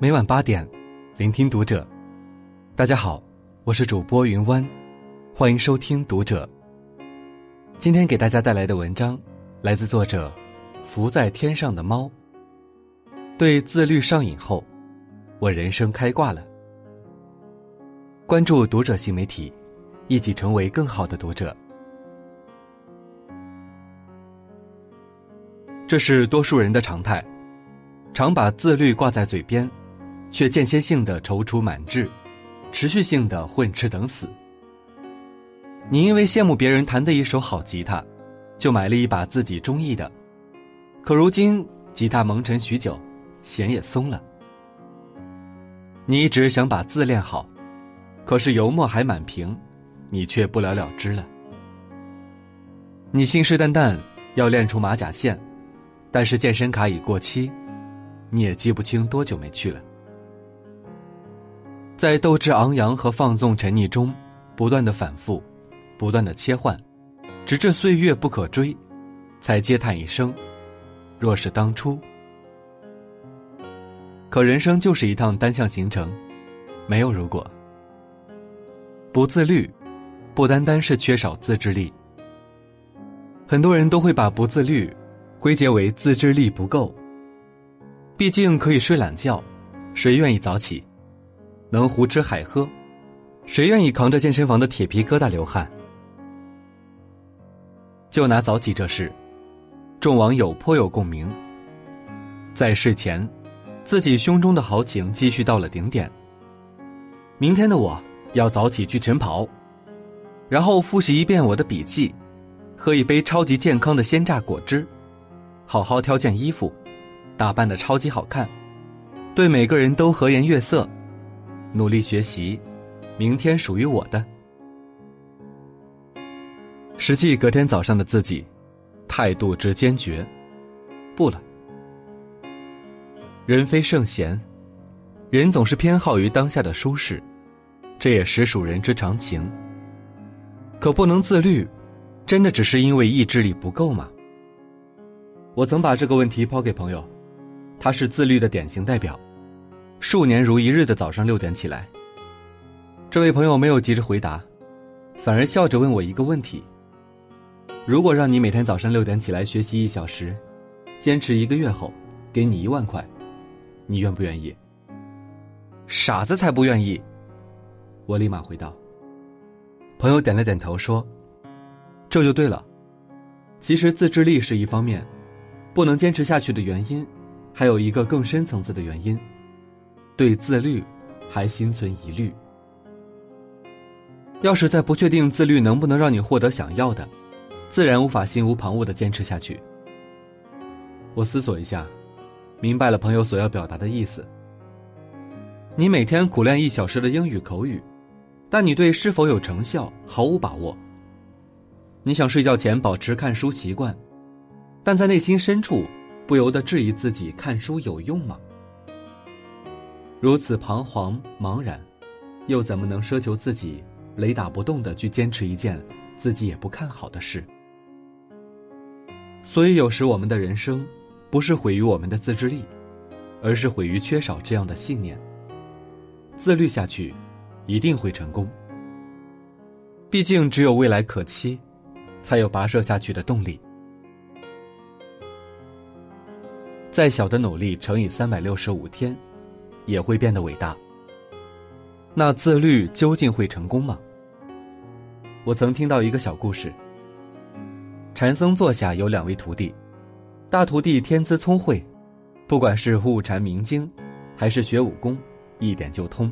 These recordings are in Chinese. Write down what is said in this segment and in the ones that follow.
每晚八点，聆听读者。大家好，我是主播云湾，欢迎收听读者。今天给大家带来的文章，来自作者浮在天上的猫。对自律上瘾后，我人生开挂了。关注读者新媒体，一起成为更好的读者。这是多数人的常态，常把自律挂在嘴边，却间歇性的踌躇满志，持续性的混吃等死。你因为羡慕别人弹的一手好吉他，就买了一把自己中意的，可如今吉他蒙尘许久，弦也松了。你一直想把字练好，可是油墨还满屏，你却不了了之了。你信誓旦旦要练出马甲线。但是健身卡已过期，你也记不清多久没去了。在斗志昂扬和放纵沉溺中，不断的反复，不断的切换，直至岁月不可追，才嗟叹一声：“若是当初。”可人生就是一趟单向行程，没有如果。不自律，不单单是缺少自制力。很多人都会把不自律。归结为自制力不够。毕竟可以睡懒觉，谁愿意早起？能胡吃海喝，谁愿意扛着健身房的铁皮疙瘩流汗？就拿早起这事，众网友颇有共鸣。在睡前，自己胸中的豪情继续到了顶点。明天的我要早起去晨跑，然后复习一遍我的笔记，喝一杯超级健康的鲜榨果汁。好好挑件衣服，打扮的超级好看，对每个人都和颜悦色，努力学习，明天属于我的。实际隔天早上的自己，态度之坚决，不了。人非圣贤，人总是偏好于当下的舒适，这也实属人之常情。可不能自律，真的只是因为意志力不够吗？我曾把这个问题抛给朋友，他是自律的典型代表，数年如一日的早上六点起来。这位朋友没有急着回答，反而笑着问我一个问题：如果让你每天早上六点起来学习一小时，坚持一个月后，给你一万块，你愿不愿意？傻子才不愿意！我立马回道。朋友点了点头说：“这就对了，其实自制力是一方面。”不能坚持下去的原因，还有一个更深层次的原因，对自律还心存疑虑。要是在不确定自律能不能让你获得想要的，自然无法心无旁骛的坚持下去。我思索一下，明白了朋友所要表达的意思。你每天苦练一小时的英语口语，但你对是否有成效毫无把握。你想睡觉前保持看书习惯。但在内心深处，不由得质疑自己看书有用吗？如此彷徨茫然，又怎么能奢求自己雷打不动的去坚持一件自己也不看好的事？所以有时我们的人生，不是毁于我们的自制力，而是毁于缺少这样的信念。自律下去，一定会成功。毕竟只有未来可期，才有跋涉下去的动力。再小的努力乘以三百六十五天，也会变得伟大。那自律究竟会成功吗？我曾听到一个小故事。禅僧座下有两位徒弟，大徒弟天资聪慧，不管是悟禅明经，还是学武功，一点就通；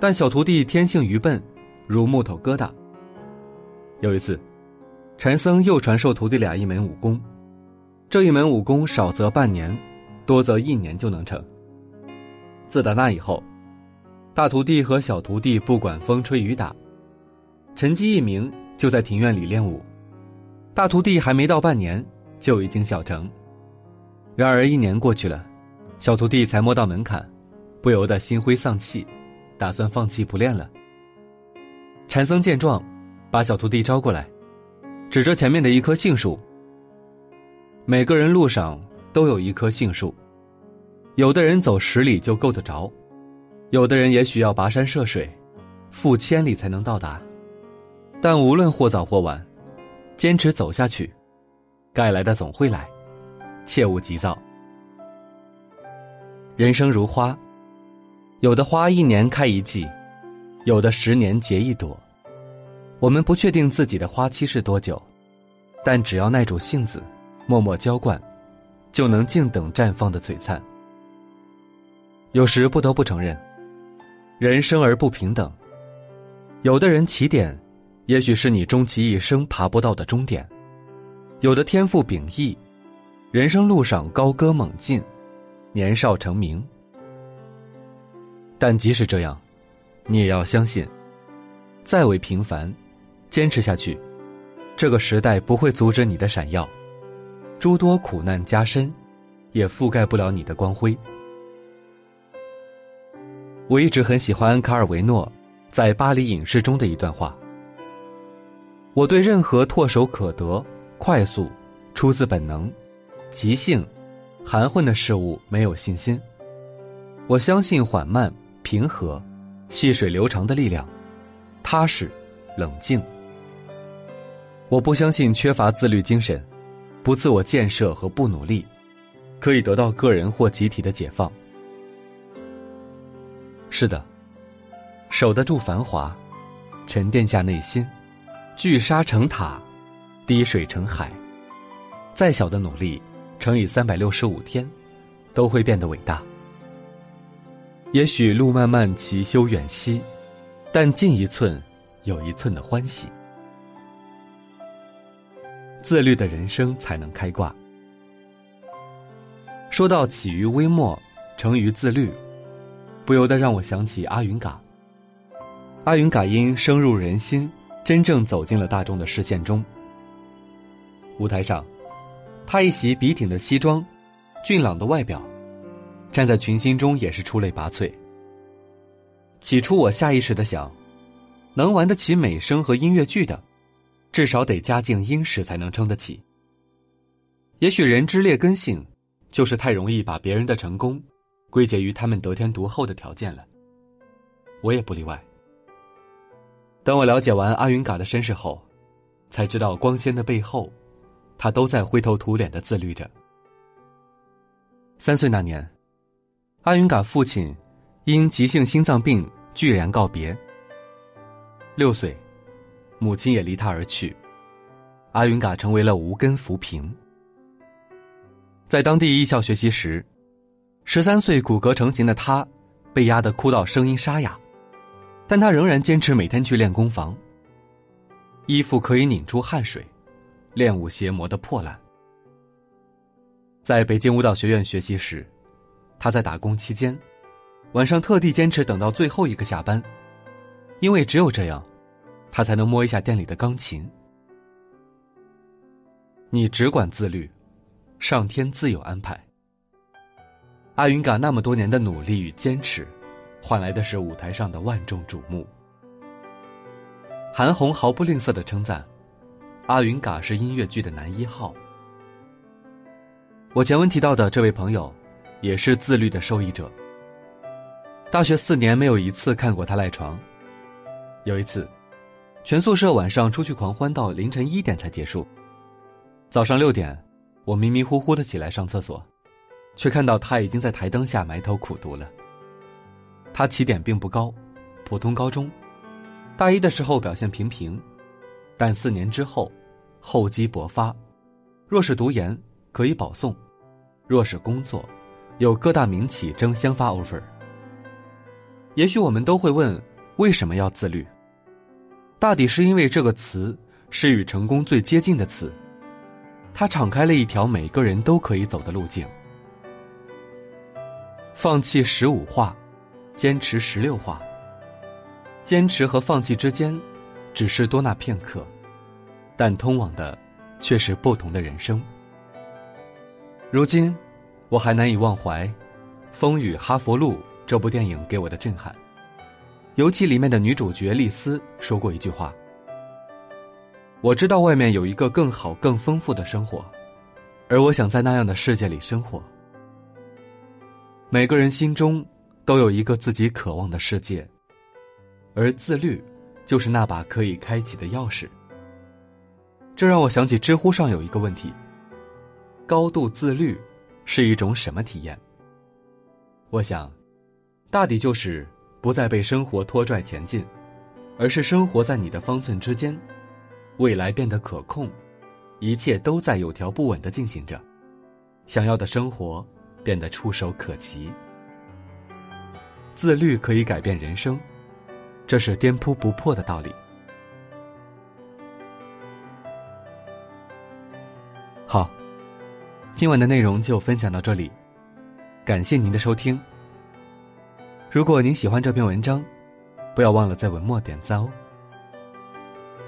但小徒弟天性愚笨，如木头疙瘩。有一次，禅僧又传授徒弟俩一门武功。这一门武功少则半年，多则一年就能成。自打那以后，大徒弟和小徒弟不管风吹雨打，晨机一鸣就在庭院里练武。大徒弟还没到半年，就已经小成。然而一年过去了，小徒弟才摸到门槛，不由得心灰丧气，打算放弃不练了。禅僧见状，把小徒弟招过来，指着前面的一棵杏树。每个人路上都有一棵杏树，有的人走十里就够得着，有的人也许要跋山涉水，赴千里才能到达。但无论或早或晚，坚持走下去，该来的总会来，切勿急躁。人生如花，有的花一年开一季，有的十年结一朵。我们不确定自己的花期是多久，但只要耐住性子，默默浇灌，就能静等绽放的璀璨。有时不得不承认，人生而不平等。有的人起点，也许是你终其一生爬不到的终点；有的天赋秉异，人生路上高歌猛进，年少成名。但即使这样，你也要相信，再为平凡，坚持下去，这个时代不会阻止你的闪耀，诸多苦难加深，也覆盖不了你的光辉。我一直很喜欢卡尔维诺在《巴黎影视》中的一段话：“我对任何唾手可得、快速、出自本能、即兴、含混的事物没有信心。我相信缓慢、平和、细水流长的力量，踏实、冷静。我不相信缺乏自律精神、不自我建设和不努力，可以得到个人或集体的解放。”是的，守得住繁华，沉淀下内心，聚沙成塔，滴水成海。再小的努力，乘以三百六十五天，都会变得伟大。也许路漫漫其修远兮，但进一寸，有一寸的欢喜。自律的人生才能开挂。说到起于微末，成于自律。不由得让我想起阿云嘎。阿云嘎因深入人心，真正走进了大众的视线中。舞台上，他一袭笔挺的西装，俊朗的外表，站在群星中也是出类拔萃。起初我下意识的想，能玩得起美声和音乐剧的，至少得家境殷实才能撑得起。也许人之劣根性，就是太容易把别人的成功。归结于他们得天独厚的条件了，我也不例外。当我了解完阿云嘎的身世后，才知道光鲜的背后，他都在灰头土脸的自律着。三岁那年，阿云嘎父亲因急性心脏病居然告别。六岁，母亲也离他而去，阿云嘎成为了无根浮萍。在当地艺校学习时。十三岁骨骼成型的他，被压得哭到声音沙哑，但他仍然坚持每天去练功房。衣服可以拧出汗水，练舞鞋磨得破烂。在北京舞蹈学院学习时，他在打工期间，晚上特地坚持等到最后一个下班，因为只有这样，他才能摸一下店里的钢琴。你只管自律，上天自有安排。阿云嘎那么多年的努力与坚持，换来的是舞台上的万众瞩目。韩红毫不吝啬的称赞，阿云嘎是音乐剧的男一号。我前文提到的这位朋友，也是自律的受益者。大学四年没有一次看过他赖床。有一次，全宿舍晚上出去狂欢到凌晨一点才结束。早上六点，我迷迷糊糊的起来上厕所。却看到他已经在台灯下埋头苦读了。他起点并不高，普通高中，大一的时候表现平平，但四年之后，厚积薄发。若是读研，可以保送；若是工作，有各大民企争相发 offer。也许我们都会问：为什么要自律？大抵是因为这个词是与成功最接近的词，它敞开了一条每个人都可以走的路径。放弃十五画，坚持十六画。坚持和放弃之间，只是多那片刻，但通往的却是不同的人生。如今，我还难以忘怀《风雨哈佛路》这部电影给我的震撼，尤其里面的女主角丽丝说过一句话：“我知道外面有一个更好、更丰富的生活，而我想在那样的世界里生活。”每个人心中都有一个自己渴望的世界，而自律就是那把可以开启的钥匙。这让我想起知乎上有一个问题：高度自律是一种什么体验？我想，大抵就是不再被生活拖拽前进，而是生活在你的方寸之间，未来变得可控，一切都在有条不紊的进行着，想要的生活变得触手可及。自律可以改变人生，这是颠扑不破的道理。好，今晚的内容就分享到这里，感谢您的收听。如果您喜欢这篇文章，不要忘了在文末点赞哦。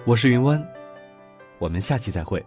我是云湾，我们下期再会。